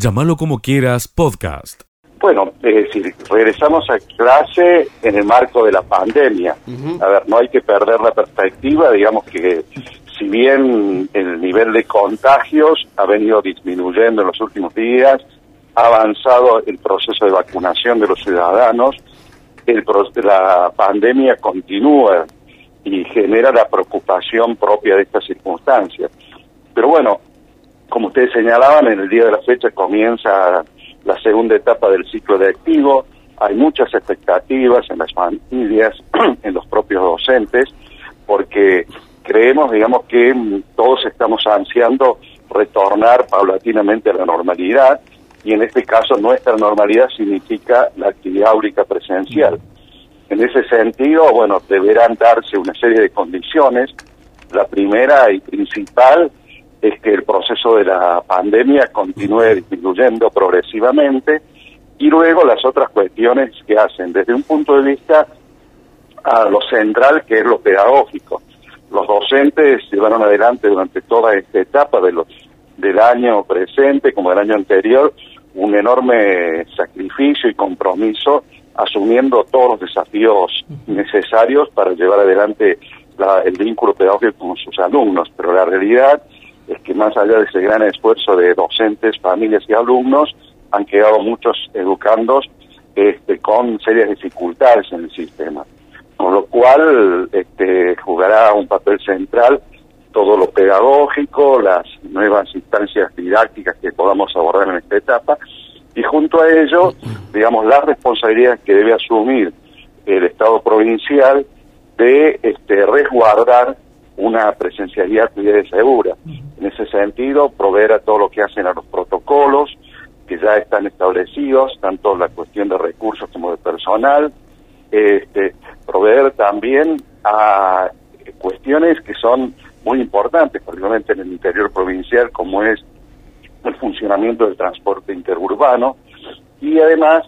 Llámalo como quieras, podcast. Bueno, es decir, regresamos a clase en el marco de la pandemia. A ver, no hay que perder la perspectiva, digamos que si bien el nivel de contagios ha venido disminuyendo en los últimos días, ha avanzado el proceso de vacunación de los ciudadanos, el, la pandemia continúa y genera la preocupación propia de estas circunstancias. Pero bueno, como ustedes señalaban, en el día de la fecha comienza la segunda etapa del ciclo de activo. Hay muchas expectativas en las familias, en los propios docentes, porque creemos, digamos, que todos estamos ansiando retornar paulatinamente a la normalidad y en este caso nuestra normalidad significa la actividad áurica presencial. En ese sentido, bueno, deberán darse una serie de condiciones. La primera y principal es que el proceso de la pandemia continúe disminuyendo progresivamente y luego las otras cuestiones que hacen desde un punto de vista a lo central que es lo pedagógico. Los docentes llevaron adelante durante toda esta etapa de los, del año presente como del año anterior un enorme sacrificio y compromiso asumiendo todos los desafíos necesarios para llevar adelante el vínculo pedagógico con sus alumnos, pero la realidad es que más allá de ese gran esfuerzo de docentes, familias y alumnos, han quedado muchos educandos este, con serias dificultades en el sistema. Con lo cual este, jugará un papel central todo lo pedagógico, las nuevas instancias didácticas que podamos abordar en esta etapa, y junto a ello, digamos, las responsabilidades que debe asumir el Estado provincial de este, resguardar una presencialidad y segura. En ese sentido, proveer a todo lo que hacen a los protocolos que ya están establecidos, tanto la cuestión de recursos como de personal, este, proveer también a cuestiones que son muy importantes, particularmente en el interior provincial, como es el funcionamiento del transporte interurbano, y además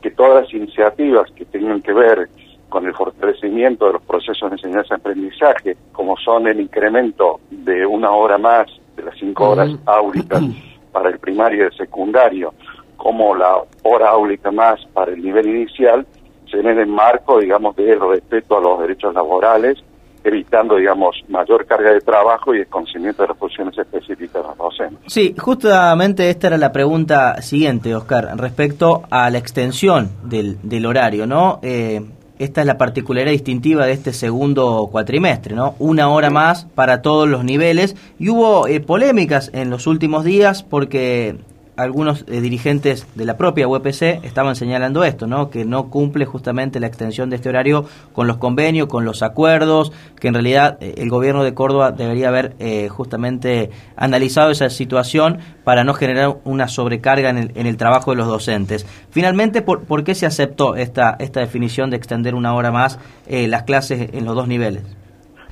que todas las iniciativas que tengan que ver con el fortalecimiento de los procesos de enseñanza-aprendizaje, como son el incremento de una hora más de las cinco horas áulicas para el primario y el secundario, como la hora áulica más para el nivel inicial, se ven en el marco, digamos, del respeto a los derechos laborales, evitando, digamos, mayor carga de trabajo y el conocimiento de las funciones específicas de los docentes. Sí, justamente esta era la pregunta siguiente, Oscar, respecto a la extensión del, del horario, ¿no? Eh, esta es la particularidad distintiva de este segundo cuatrimestre, ¿no? Una hora más para todos los niveles. Y hubo eh, polémicas en los últimos días porque algunos eh, dirigentes de la propia UPC estaban señalando esto, ¿no? Que no cumple justamente la extensión de este horario con los convenios, con los acuerdos, que en realidad eh, el gobierno de Córdoba debería haber eh, justamente analizado esa situación para no generar una sobrecarga en el, trabajo de los docentes. Finalmente, ¿por, ¿por, qué se aceptó esta, esta definición de extender una hora más las clases en los dos niveles?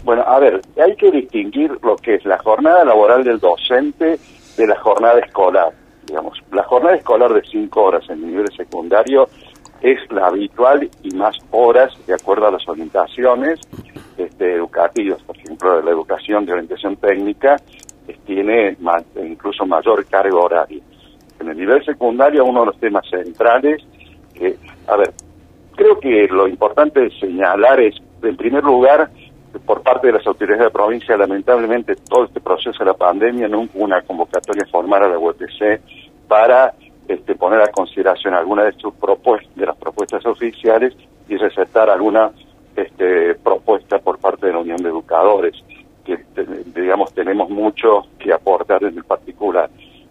Bueno, a ver, hay que distinguir lo que es la jornada laboral del docente de la jornada escolar digamos. La jornada escolar de cinco horas en nivel secundario es la habitual y más horas de acuerdo a las orientaciones este, educativas. Por ejemplo, la educación de orientación técnica tiene incluso mayor carga horaria. En el nivel secundario, uno de los temas centrales, que, a ver, creo que lo importante de señalar es, en primer lugar, por parte de las autoridades de la provincia, lamentablemente, todo este proceso de la pandemia no hubo una convocatoria formal a la UTC para este, poner a consideración alguna de sus propuestas, de las propuestas oficiales y recetar alguna este, propuesta por parte de la Unión de Educadores, que digamos tenemos mucho que aportar en el particular.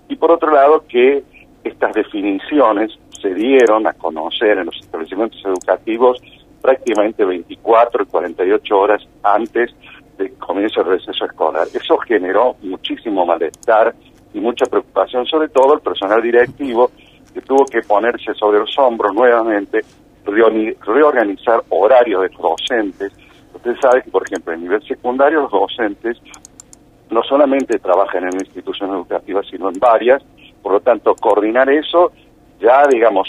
Y por otro lado, que estas definiciones se dieron a conocer en los establecimientos educativos prácticamente 24 y 48 horas antes del comienzo del receso escolar. Eso generó muchísimo malestar y mucha preocupación, sobre todo el personal directivo que tuvo que ponerse sobre los hombros nuevamente, reorganizar horarios de los docentes. Usted sabe que, por ejemplo, en nivel secundario los docentes no solamente trabajan en una institución educativa, sino en varias, por lo tanto, coordinar eso, ya, digamos,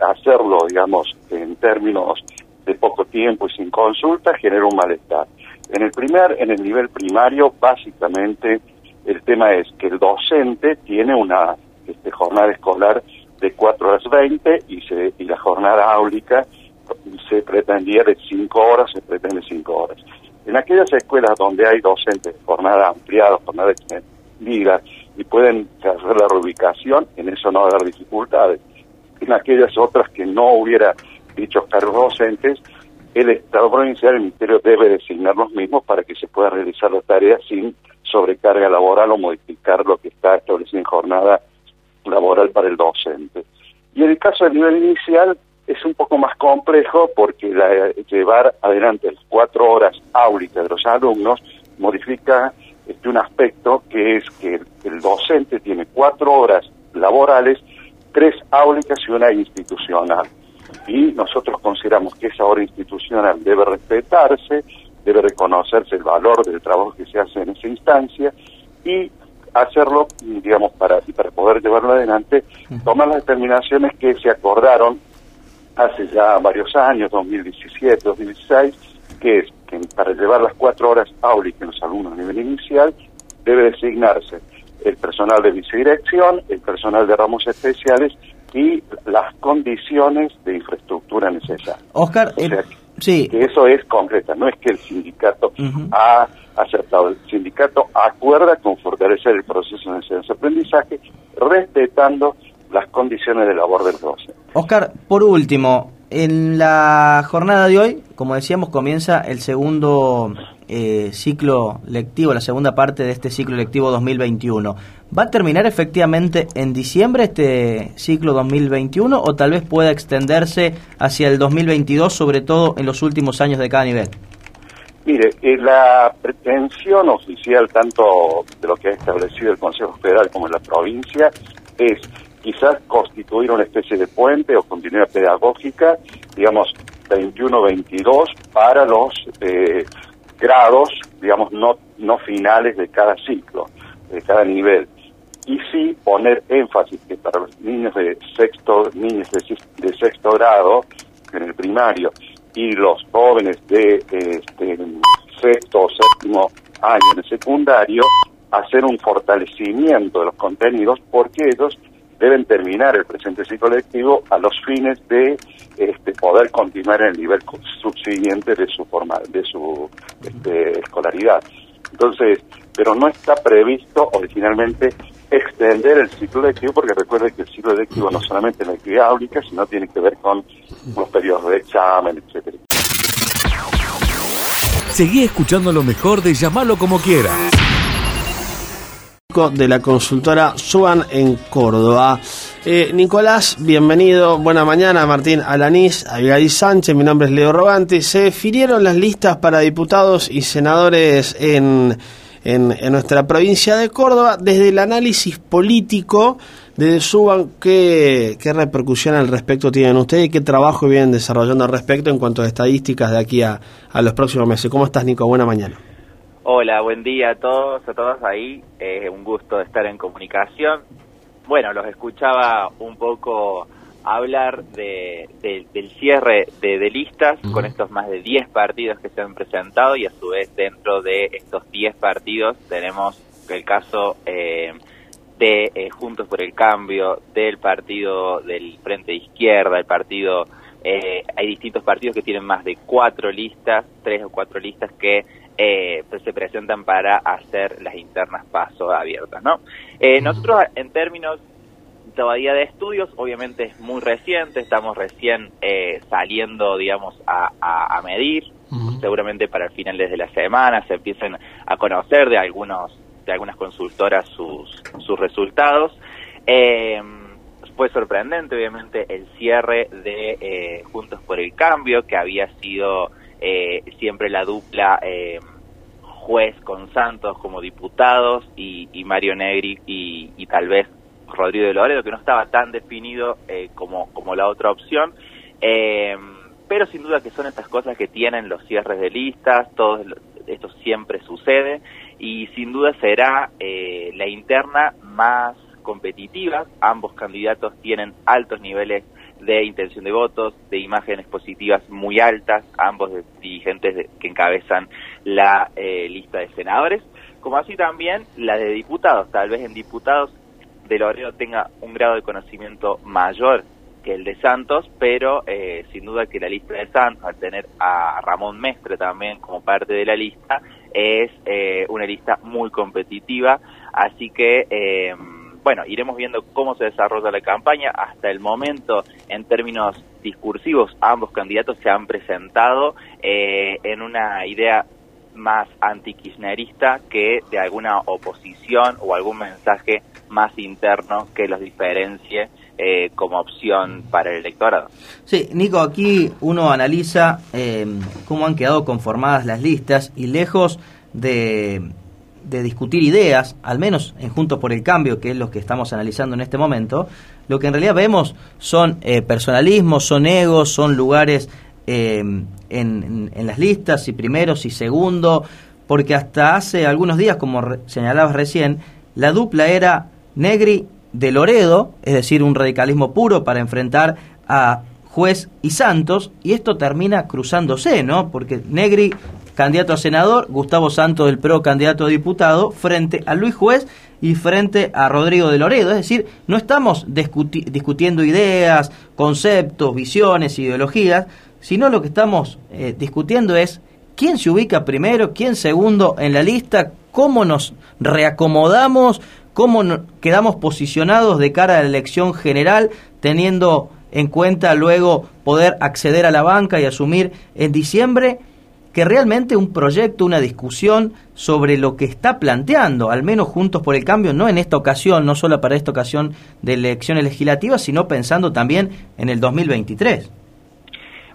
hacerlo, digamos, en términos de poco tiempo y sin consulta, genera un malestar. En el primer, en el nivel primario, básicamente, el tema es que el docente tiene una este, jornada escolar de 4 horas 20 y, se, y la jornada áulica se pretendía de 5 horas, se pretende 5 horas. En aquellas escuelas donde hay docentes jornada ampliada, jornada extendida, y pueden hacer la reubicación, en eso no va a haber dificultades. En aquellas otras que no hubiera dichos cargos docentes, el Estado provincial, el Ministerio debe designar los mismos para que se pueda realizar la tarea sin sobrecarga laboral o modificar lo que está establecido en jornada laboral para el docente. Y en el caso del nivel inicial es un poco más complejo porque llevar adelante las cuatro horas áulicas de los alumnos modifica este, un aspecto que es que el docente tiene cuatro horas laborales, tres áulicas y una institucional y nosotros consideramos que esa hora institucional debe respetarse, debe reconocerse el valor del trabajo que se hace en esa instancia y hacerlo, digamos, para, para poder llevarlo adelante, tomar las determinaciones que se acordaron hace ya varios años, 2017, 2016, que es que para llevar las cuatro horas áulicas en los alumnos a nivel inicial, debe designarse el personal de vicedirección, el personal de ramos especiales y las condiciones de infraestructura necesarias. Oscar, o sea, sí. que eso es concreta, no es que el sindicato ha aceptado, el sindicato acuerda con fortalecer el proceso de enseñanza-aprendizaje respetando las condiciones de labor del docente. Oscar, por último, en la jornada de hoy, como decíamos, comienza el segundo eh, ciclo lectivo, la segunda parte de este ciclo lectivo 2021. ¿Va a terminar efectivamente en diciembre este ciclo 2021 o tal vez pueda extenderse hacia el 2022, sobre todo en los últimos años de cada nivel? Mire, eh, la pretensión oficial tanto de lo que ha establecido el Consejo Federal como en la provincia es quizás constituir una especie de puente o continuidad pedagógica, digamos, 21-22 para los eh, grados, digamos, no, no finales de cada ciclo, de cada nivel. Y sí poner énfasis que para los niños de sexto, niños de, sexto grado en el primario y los jóvenes de este, sexto o séptimo año en el secundario, hacer un fortalecimiento de los contenidos porque ellos deben terminar el presente ciclo lectivo a los fines de este, poder continuar en el nivel subsiguiente de su forma, de su este, escolaridad. Entonces, pero no está previsto originalmente extender el ciclo lectivo, porque recuerde que el ciclo lectivo no solamente es la actividad sino tiene que ver con los periodos de examen, etcétera. Seguí escuchando lo mejor de llamarlo como quiera de la consultora Suban en Córdoba. Eh, Nicolás, bienvenido. Buena mañana, Martín Alanís, Abigail Sánchez. Mi nombre es Leo Roganti. Se firieron las listas para diputados y senadores en, en, nuestra provincia de Córdoba. Desde el análisis político, desde Suban, ¿qué, ¿qué repercusión al respecto tienen ustedes y qué trabajo vienen desarrollando al respecto en cuanto a estadísticas de aquí a, a los próximos meses? ¿Cómo estás, Nico? Buena mañana. Hola, buen día a todos, a todas ahí. Es un gusto estar en comunicación. Bueno, los escuchaba un poco hablar de, del cierre de, listas con estos más de 10 partidos que se han presentado y a su vez dentro de estos 10 partidos tenemos el caso eh, de eh, Juntos por el Cambio, del partido del Frente de Izquierda, el partido... Eh, hay distintos partidos que tienen más de cuatro listas, tres o cuatro listas que eh, pues se presentan para hacer las internas paso abiertas, ¿no? Eh, nosotros en términos todavía de estudios, obviamente es muy reciente, estamos recién eh, saliendo, digamos, a, medir, seguramente para el final de la semana se empiecen a conocer de algunos de algunas consultoras sus, sus resultados. fue sorprendente, obviamente, el cierre de Juntos por el Cambio, que había sido eh, siempre la dupla eh, juez con Santos como diputados y, Mario Negri y, tal vez Rodrigo de Loredo, que no estaba tan definido eh, como, como la otra opción. pero sin duda que son estas cosas que tienen los cierres de listas, todo esto siempre sucede y sin duda será la interna más competitiva. Ambos candidatos tienen altos niveles de intención de votos, de imágenes positivas muy altas, ambos dirigentes que encabezan la eh, lista de senadores, como así también la de diputados. Tal vez en diputados de Loredo tenga un grado de conocimiento mayor que el de Santos, pero eh, sin duda que la lista de Santos, al tener a Ramón Mestre también como parte de la lista, es eh, una lista muy competitiva, así que eh, bueno, iremos viendo cómo se desarrolla la campaña. Hasta el momento, en términos discursivos, ambos candidatos se han presentado en una idea más anti-kirchnerista que de alguna oposición o algún mensaje más interno que los diferencie eh, como opción para el electorado. Sí, Nico, aquí uno analiza eh, cómo han quedado conformadas las listas y lejos de, de, discutir ideas, al menos en Juntos por el Cambio, que es lo que estamos analizando en este momento, lo que en realidad vemos son eh, personalismos, son egos, son lugares en, en, las listas, y primeros y segundo, porque hasta hace algunos días, como señalabas recién, la dupla era Negri de Loredo, es decir, un radicalismo puro para enfrentar a Juez y Santos, y esto termina cruzándose, ¿no? Porque Negri, candidato a senador, Gustavo Santos del PRO, candidato a diputado, frente a Luis Juez y frente a Rodrigo de Loredo. Es decir, no estamos discutiendo ideas, conceptos, visiones, ideologías, sino lo que estamos eh, discutiendo es quién se ubica primero, quién segundo en la lista, cómo nos reacomodamos cómo quedamos posicionados de cara a la elección general, teniendo en cuenta luego poder acceder a la banca y asumir en diciembre que realmente un proyecto, una discusión sobre lo que está planteando, al menos Juntos por el Cambio, no en esta ocasión, no solo para esta ocasión de elecciones legislativas, sino pensando también en el 2023.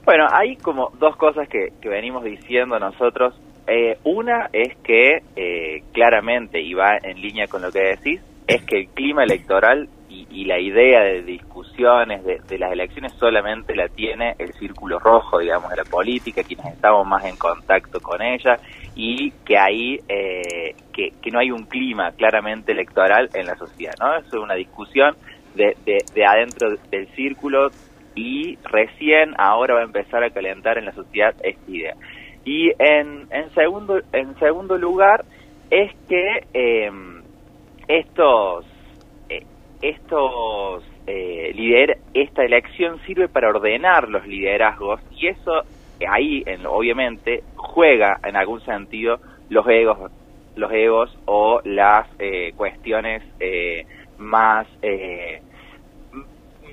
Bueno, hay como dos cosas que, venimos diciendo nosotros eh, una es que eh, claramente, y va en línea con lo que decís, es que el clima electoral y, la idea de discusiones de, las elecciones solamente la tiene el círculo rojo, digamos, de la política, quienes estamos más en contacto con ella, y que ahí, eh, que, no hay un clima claramente electoral en la sociedad, ¿no? Es una discusión de, de adentro del círculo y recién ahora va a empezar a calentar en la sociedad esta idea. Y en, en, segundo, en segundo lugar es que em, estos, eh, estos eh, lider esta elección sirve para ordenar los liderazgos y eso ahí en, obviamente juega en algún sentido los egos los egos o las eh, cuestiones eh, más eh,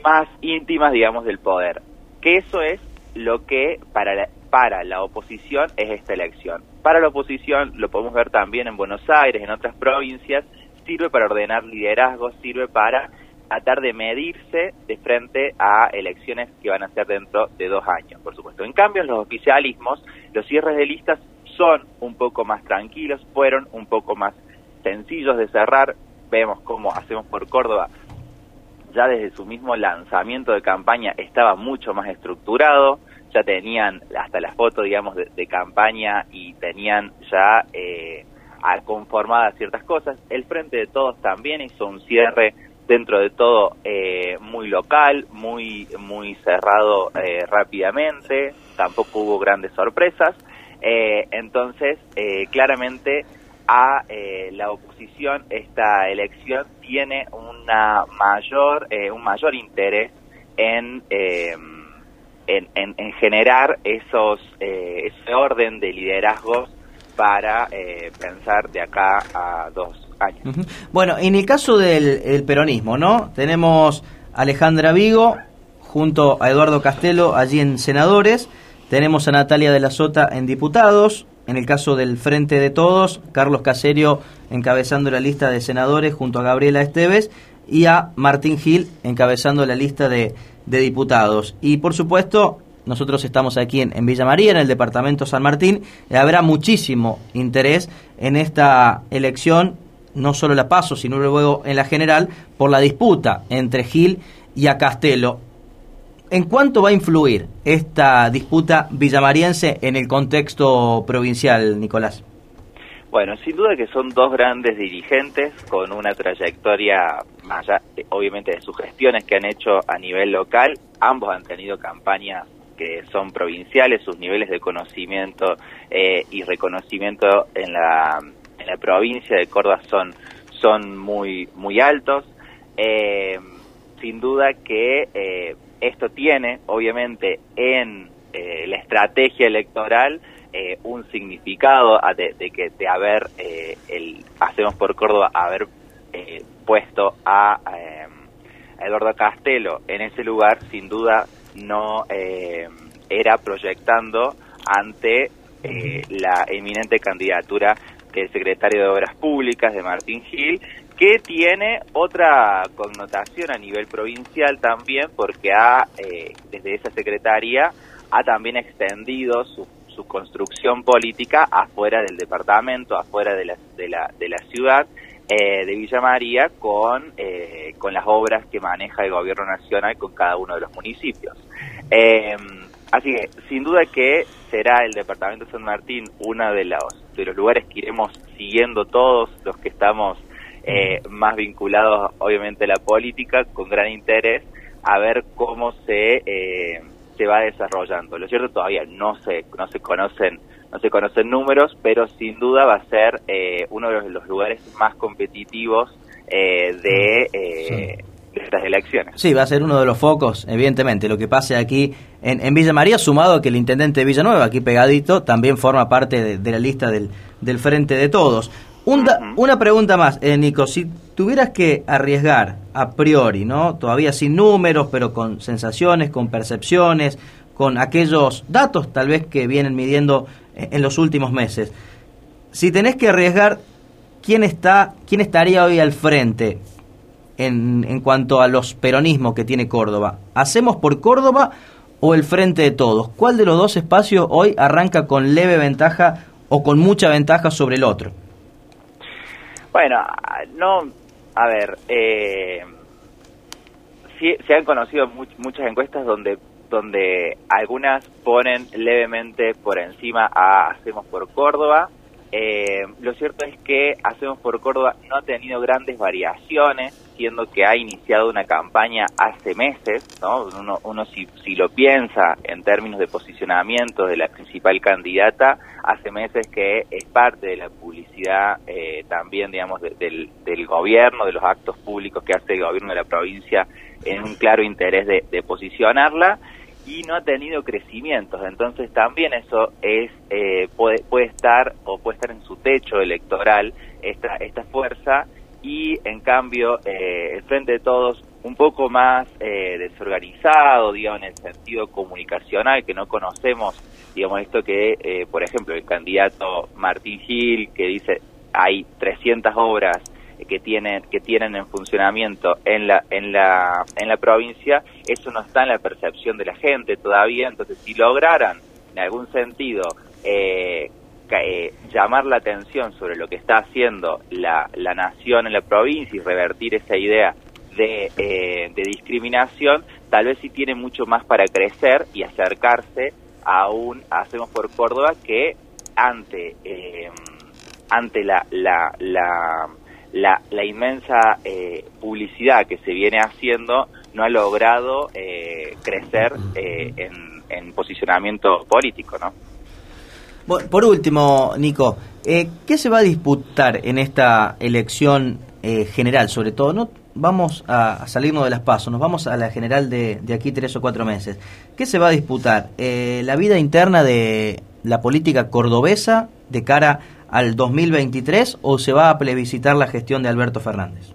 más íntimas digamos del poder que eso es lo que para la, para la oposición es esta elección. Para la oposición, lo podemos ver también en Buenos Aires, en otras provincias, sirve para ordenar liderazgos, sirve para tratar de medirse de frente a elecciones que van a ser dentro de dos años, por supuesto. En cambio, los oficialismos, los cierres de listas son un poco más tranquilos, fueron un poco más sencillos de cerrar. Vemos cómo hacemos por Córdoba, ya desde su mismo lanzamiento de campaña estaba mucho más estructurado ya tenían hasta la foto, digamos, de, campaña y tenían ya eh, conformadas ciertas cosas. El Frente de Todos también hizo un cierre dentro de todo eh, muy local, muy, muy cerrado eh, rápidamente, tampoco hubo grandes sorpresas. Eh, entonces, claramente a la oposición esta elección tiene una mayor, un mayor interés en en, en, generar esos eh, ese orden de liderazgos para eh, pensar de acá a dos años. Bueno, en el caso del peronismo, ¿no? Tenemos a Alejandra Vigo junto a Eduardo Castelo allí en senadores, tenemos a Natalia de la Sota en diputados, en el caso del Frente de Todos, Carlos Caserio encabezando la lista de senadores junto a Gabriela Esteves y a Martín Gil encabezando la lista de de diputados. Y por supuesto, nosotros estamos aquí en, Villa María, en el departamento San Martín, habrá muchísimo interés en esta elección, no solo la paso, sino luego en la general, por la disputa entre Gil y a Castelo. ¿En cuánto va a influir esta disputa villamariense en el contexto provincial, Nicolás? Bueno, sin duda que son dos grandes dirigentes con una trayectoria, más allá, obviamente, de sus gestiones que han hecho a nivel local. Ambos han tenido campañas que son provinciales, sus niveles de conocimiento eh, y reconocimiento en la, en la provincia de Córdoba son, son muy, muy altos. Eh, sin duda que eh, esto tiene, obviamente, en eh, la estrategia electoral un significado de, que de haber el hacemos por Córdoba haber puesto a, Eduardo Castelo en ese lugar, sin duda no era proyectando ante la eminente candidatura del secretario de Obras Públicas de Martín Gil que tiene otra connotación a nivel provincial también, porque ha, eh, desde esa secretaría, ha también extendido su, su, construcción política afuera del departamento, afuera de la, de la, de la ciudad eh, de Villa María, con, eh, con las obras que maneja el gobierno nacional con cada uno de los municipios. así que, sin duda que será el departamento de San Martín uno de los, de los lugares que iremos siguiendo todos los que estamos eh, más vinculados obviamente a la política, con gran interés a ver cómo se, eh, se va desarrollando. Lo cierto todavía no se, no se conocen no se conocen números, pero sin duda va a ser eh, uno de los, lugares más competitivos de, estas elecciones. Sí, va a ser uno de los focos, evidentemente. Lo que pase aquí en, en Villa María, sumado a que el intendente de Villanueva, aquí pegadito, también forma parte de, de la lista del, del Frente de Todos una pregunta más, eh, Nico. Si tuvieras que arriesgar a priori, ¿no? Todavía sin números, pero con sensaciones, con percepciones, con aquellos datos tal vez que vienen midiendo eh, en los últimos meses. Si tenés que arriesgar, ¿quién está, quién estaría hoy al frente en, en cuanto a los peronismos que tiene Córdoba? ¿Hacemos por Córdoba o el frente de todos? ¿Cuál de los dos espacios hoy arranca con leve ventaja o con mucha ventaja sobre el otro? Bueno, no, a ver, eh, se han conocido muchas encuestas donde donde algunas ponen levemente por encima a Hacemos por Córdoba. Eh, lo cierto es que Hacemos por Córdoba no ha tenido grandes variaciones, siendo que ha iniciado una campaña hace meses, ¿no? Uno, uno si, si lo piensa en términos de posicionamiento de la principal candidata, hace meses que es parte de la publicidad eh, también, digamos, del, del, gobierno, de los actos públicos que hace el gobierno de la provincia en un claro interés de, posicionarla y no ha tenido crecimientos. Entonces también eso es eh, puede, puede estar o puede estar en su techo electoral esta, esta fuerza y en cambio eh, el Frente de Todos un poco más desorganizado, digamos, en el sentido comunicacional, que no conocemos digamos esto que, eh, por ejemplo, el candidato Martín Gil, que dice hay 300 obras que tienen que tienen en funcionamiento en la en la en la provincia eso no está en la percepción de la gente todavía. Entonces si lograran en algún sentido eh, eh, llamar la atención sobre lo que está haciendo la, la nación en la provincia y revertir esa idea de, de discriminación tal vez sí tiene mucho más para crecer y acercarse aún hacemos por Córdoba que ante eh, ante la la, la, la, inmensa eh, publicidad que se viene haciendo no ha logrado eh, crecer en, en, posicionamiento político, ¿no? por último, Nico, ¿qué se va a disputar en esta elección general, sobre todo? No vamos a salirnos de las pasos, nos vamos a la general de, de aquí tres o cuatro meses. ¿Qué se va a disputar? Eh, ¿La vida interna de la política cordobesa de cara al 2023 o se va a plebiscitar la gestión de Alberto Fernández?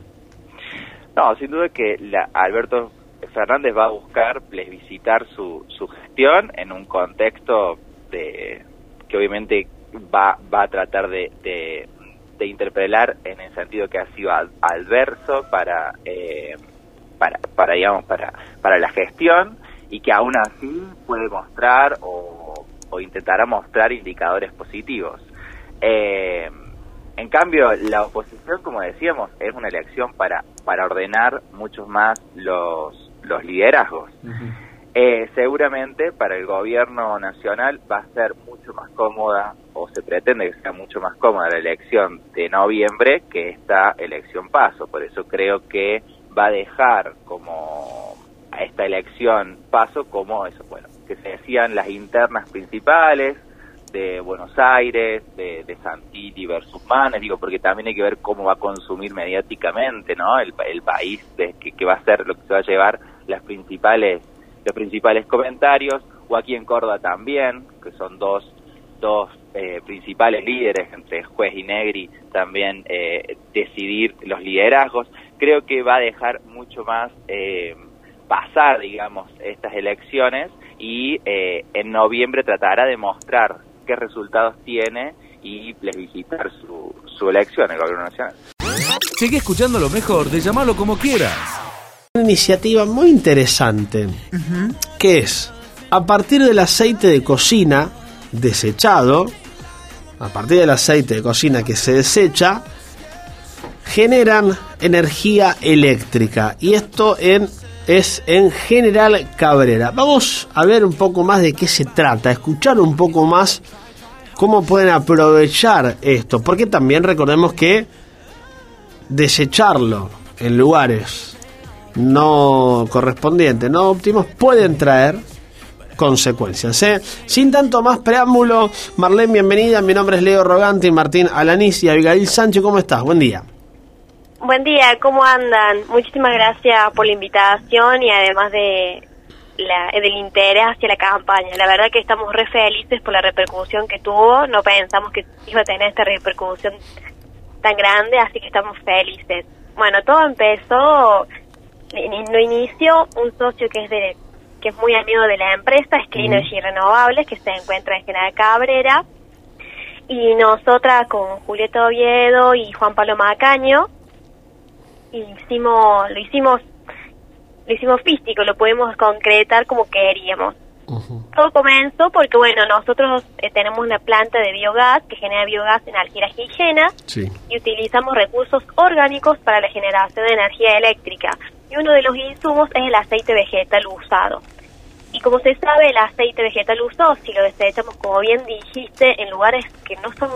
No, sin duda que la, Alberto Fernández va a buscar plebiscitar su, su gestión en un contexto de que obviamente va, va a tratar de, de interpelar en el sentido que ha sido adverso para, eh, para, para, digamos, para, para la gestión y que aún así puede mostrar o, o intentará mostrar indicadores positivos. Eh, en cambio, la oposición, como decíamos, es una elección para, para ordenar muchos más los, los liderazgos. Eh, seguramente para el gobierno nacional va a ser mucho más cómoda o se pretende que sea mucho más cómoda la elección de noviembre que esta elección paso. Por eso creo que va a dejar como a esta elección paso como eso, bueno, que se decían las internas principales, de Buenos Aires, de, de Santilli versus Manes, digo, porque también hay que ver cómo va a consumir mediáticamente, ¿no? El, el país de, que, que va a ser lo que se va a llevar las principales, los principales comentarios, o aquí en Córdoba también, que son dos, dos eh, principales líderes entre Juez y Negri, también eh, decidir los liderazgos. Creo que va a dejar mucho más eh, pasar, digamos, estas elecciones y eh, en noviembre tratará de mostrar qué resultados tiene y plebiscitar su, su elección en el gobierno nacional. Sigue escuchando lo mejor de llamarlo como quieras. Una iniciativa muy interesante, que es, a partir del aceite de cocina desechado, a partir del aceite de cocina que se desecha, generan energía eléctrica. Y esto en, es en General Cabrera. Vamos a ver un poco más de qué se trata, escuchar un poco más cómo pueden aprovechar esto. Porque también recordemos que desecharlo en lugares no correspondientes, no óptimos, pueden traer consecuencias. ¿eh? Sin tanto más preámbulo, Marlene, bienvenida. Mi nombre es Leo Rogante y Martín Alanís y Abigail Sánchez. ¿Cómo estás? Buen día. Buen día, ¿cómo andan? Muchísimas gracias por la invitación y además de la, del interés hacia la campaña. La verdad que estamos re felices por la repercusión que tuvo. No pensamos que iba a tener esta repercusión tan grande, así que estamos felices. Bueno, todo empezó, lo inició un socio que es de que es muy amigo de la empresa, es Clean Energy Renovables, que se encuentra en General Cabrera. Y nosotras con Julieta Oviedo y Juan Pablo Macaño, hicimos, lo hicimos, lo hicimos físico, lo pudimos concretar como queríamos. Todo comenzó porque, bueno, nosotros eh, tenemos una planta de biogás que genera biogás en Algiras y Sí. y utilizamos recursos orgánicos para la generación de energía eléctrica. Y uno de los insumos es el aceite vegetal usado. Y como se sabe, el aceite vegetal usado, si lo desechamos, como bien dijiste, en lugares que no son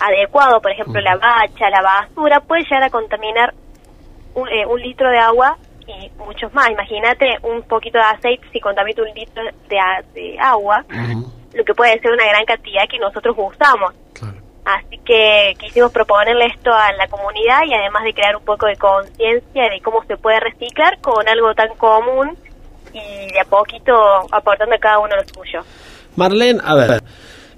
adecuados, por ejemplo, la bacha, la basura, puede llegar a contaminar un, eh, un litro de agua y muchos más. Imagínate un poquito de aceite si contamina un litro de, a- de agua, lo que puede ser una gran cantidad que nosotros usamos. Así que quisimos proponerle esto a la comunidad y además de crear un poco de conciencia de cómo se puede reciclar con algo tan común y de a poquito aportando a cada uno lo suyo. Marlene, a ver,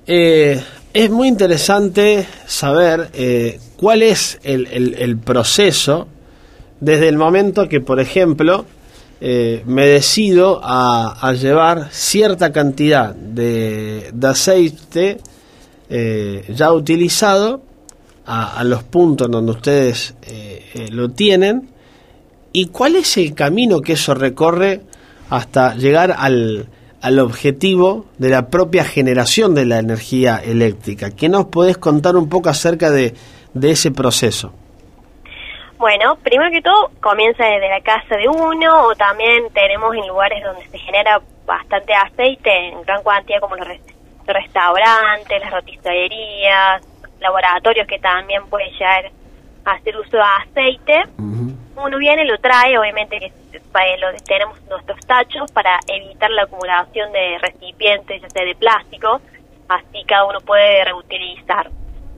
eh, es muy interesante saber eh, cuál es el, el- el proceso desde el momento que, por ejemplo, eh, me decido a, llevar cierta cantidad de, aceite eh, ya utilizado a, los puntos donde ustedes eh, lo tienen y cuál es el camino que eso recorre hasta llegar al, al objetivo de la propia generación de la energía eléctrica. ¿Qué nos podés contar un poco acerca de, de ese proceso? Bueno, primero que todo comienza desde la casa de uno o también tenemos en lugares donde se genera bastante aceite en gran cantidad como los res- restaurantes, las roticerías, laboratorios que también pueden llegar a hacer uso de aceite. Uno viene, lo trae, obviamente que lo, tenemos nuestros tachos para evitar la acumulación de recipientes, ya sea de plástico, así cada uno puede reutilizar.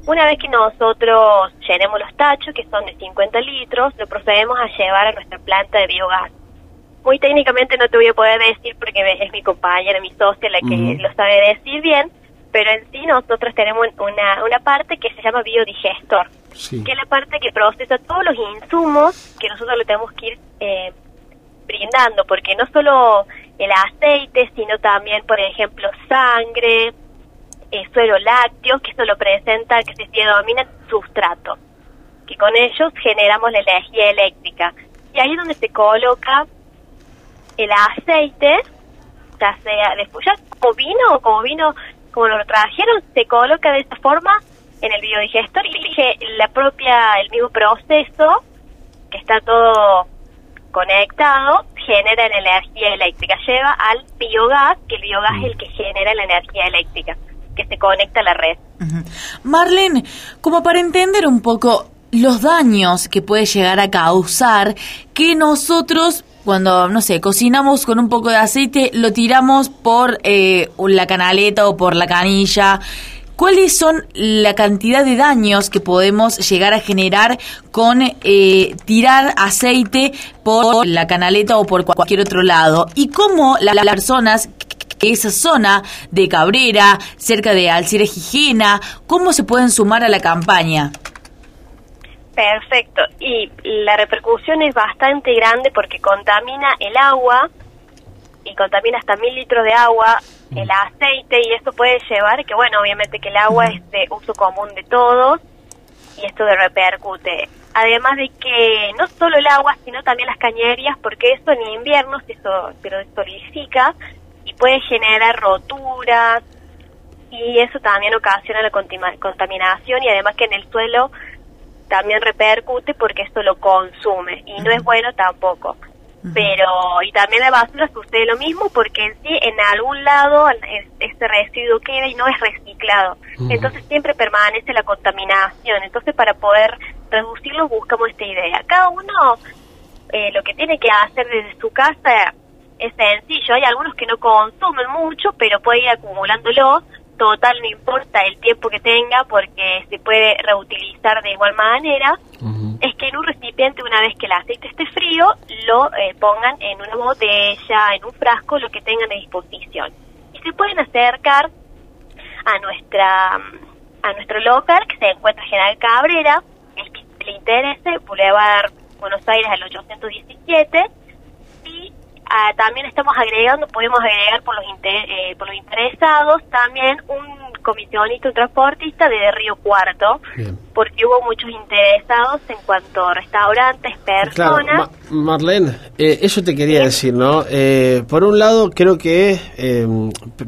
Una vez que nosotros llenemos los tachos, que son de 50 litros, lo procedemos a llevar a nuestra planta de biogás. Muy técnicamente no te voy a poder decir porque es mi compañera, mi socia la que lo sabe decir bien, pero en sí nosotros tenemos una, una parte que se llama biodigestor Sí. que es la parte que procesa todos los insumos que nosotros le tenemos que ir eh, brindando, porque no solo el aceite, sino también, por ejemplo, sangre, eh, suero lácteo, que eso lo presenta, que se denomina sustrato, que con ellos generamos la energía eléctrica. Y ahí es donde se coloca el aceite, ya sea después ya como vino como vino, como lo trajeron, se coloca de esta forma en el biodigestor y que la propia, el mismo proceso, que está todo conectado, genera la energía eléctrica, lleva al biogás, que el biogás es el que genera la energía eléctrica, que se conecta a la red. Marlene, como para entender un poco los daños que puede llegar a causar que nosotros cuando, no sé, cocinamos con un poco de aceite, lo tiramos por eh, la canaleta o por la canilla. ¿Cuáles son la cantidad de daños que podemos llegar a generar con eh, tirar aceite por la canaleta o por cualquier otro lado? ¿Y cómo la- las personas esa zona de Cabrera, cerca de Alcires Gijena, cómo se pueden sumar a la campaña? Perfecto. Y la repercusión es bastante grande porque contamina el agua y contamina hasta mil litros de agua, el aceite y esto puede llevar que, bueno, obviamente que el agua es de uso común de todos y esto de repercute. Además de que no solo el agua, sino también las cañerías, porque eso en invierno se, so- se solidifica puede generar roturas y eso también ocasiona la contaminación y además que en el suelo también repercute porque esto lo consume y no es bueno tampoco. Pero, y también la basura sucede lo mismo porque en sí, en algún lado, es- este residuo queda y no es reciclado. Entonces siempre permanece la contaminación. Entonces para poder reducirlo buscamos esta idea. Cada uno eh, lo que tiene que hacer desde su casa es sencillo. Hay algunos que no consumen mucho, pero puede ir acumulándolo. Total, no importa el tiempo que tenga porque se puede reutilizar de igual manera. Es que en un recipiente, una vez que el aceite esté frío, lo eh, pongan en una botella, en un frasco, lo que tengan a disposición. Y se pueden acercar a nuestra a nuestro local que se encuentra en General Cabrera, el que le interese, Boulevard Buenos Aires al 817 y ah, también estamos agregando, podemos agregar por los inter- eh, por los interesados también un comisionista, un transportista de Río Cuarto, Bien. porque hubo muchos interesados en cuanto a restaurantes, Claro, personas. Ma- Marlene, eh, eso te quería decir, ¿no? Eh, por un lado, creo que eh,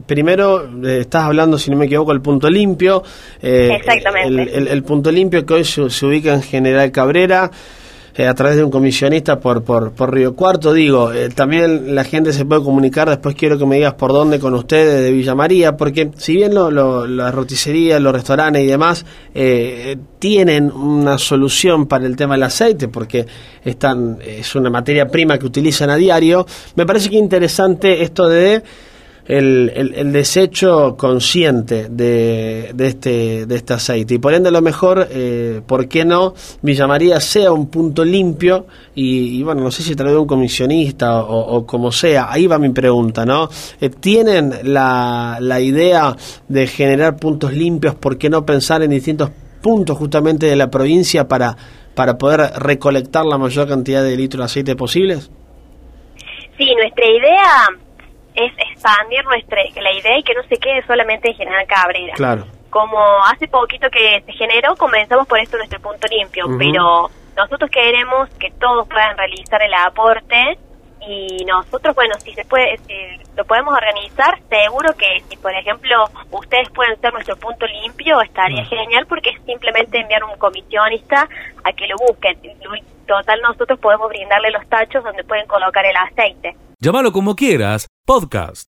primero eh, estás hablando, si no me equivoco, el punto limpio. eh, Exactamente. El, el- el punto limpio que hoy se, se ubica en General Cabrera. Eh, a través de un comisionista por, por, por Río Cuarto, digo, eh, también la gente se puede comunicar, después quiero que me digas por dónde con ustedes de Villa María, porque si bien lo, las roticerías, los restaurantes y demás eh, tienen una solución para el tema del aceite, porque están, es una materia prima que utilizan a diario, me parece que interesante esto de el, el- desecho consciente de, de este, de este aceite. Y por ende, a lo mejor, eh, ¿por qué no Villa María sea un punto limpio? Y, bueno, no sé si trae un comisionista o, o como sea. Ahí va mi pregunta, ¿no? Eh, ¿Tienen la, la idea de generar puntos limpios? ¿Por qué no pensar en distintos puntos justamente de la provincia para, para poder recolectar la mayor cantidad de litros de aceite posibles? Sí, nuestra idea es expandir nuestra la idea y que no se quede solamente en General Cabrera. Claro. Como hace poquito que se generó, comenzamos por esto nuestro punto limpio, pero nosotros queremos que todos puedan realizar el aporte y nosotros, bueno, si se puede, si lo podemos organizar, seguro que si, por ejemplo, ustedes pueden ser nuestro punto limpio, estaría genial porque es simplemente enviar un comisionista a que lo busquen. Total, nosotros podemos brindarle los tachos donde pueden colocar el aceite. Llámalo como quieras, podcast.